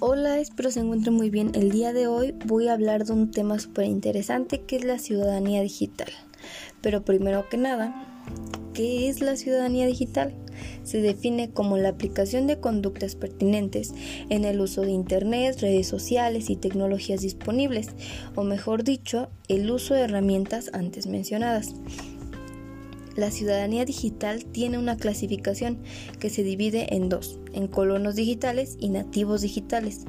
Hola, espero se encuentren muy bien. El día de hoy voy a hablar de un tema súper interesante que es la ciudadanía digital. Pero primero que nada, ¿qué es la ciudadanía digital? Se define como la aplicación de conductas pertinentes en el uso de Internet, redes sociales y tecnologías disponibles, o mejor dicho, el uso de herramientas antes mencionadas. La ciudadanía digital tiene una clasificación que se divide en dos, en colonos digitales y nativos digitales.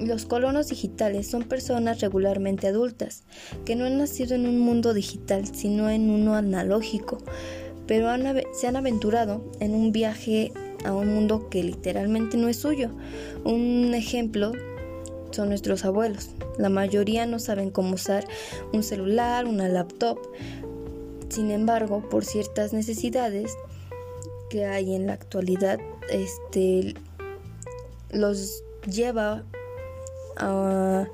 Los colonos digitales son personas regularmente adultas, que no han nacido en un mundo digital, sino en uno analógico, pero se han aventurado en un viaje a un mundo que literalmente no es suyo. Un ejemplo son nuestros abuelos. La mayoría no saben cómo usar un celular, una laptop, sin embargo, por ciertas necesidades que hay en la actualidad, este los lleva a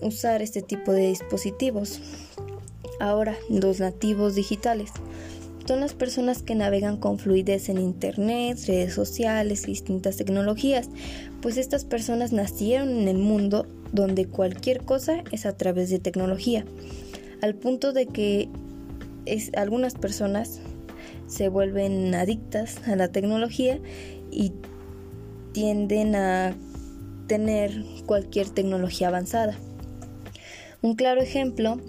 usar este tipo de dispositivos. Ahora, los nativos digitales son las personas que navegan con fluidez en Internet, redes sociales distintas tecnologías, pues estas personas nacieron en el mundo donde cualquier cosa es a través de tecnología, al punto de que algunas personas se vuelven adictas a la tecnología y tienden a tener cualquier tecnología avanzada. Un claro ejemplo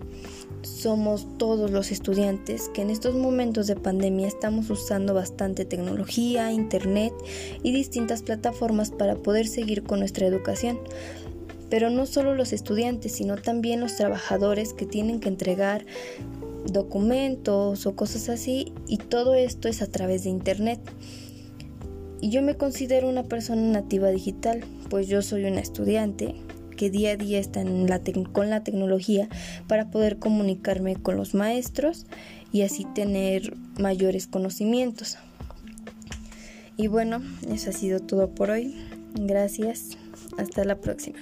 somos todos los estudiantes que en estos momentos de pandemia estamos usando bastante tecnología, internet y distintas plataformas para poder seguir con nuestra educación. Pero no solo los estudiantes, sino también los trabajadores que tienen que entregar documentos o cosas así y todo esto es a través de internet. Y yo me considero una persona nativa digital, pues yo soy una estudiante que día a día está en la con la tecnología para poder comunicarme con los maestros y así tener mayores conocimientos. Y bueno, eso ha sido todo por hoy. Gracias. Hasta la próxima.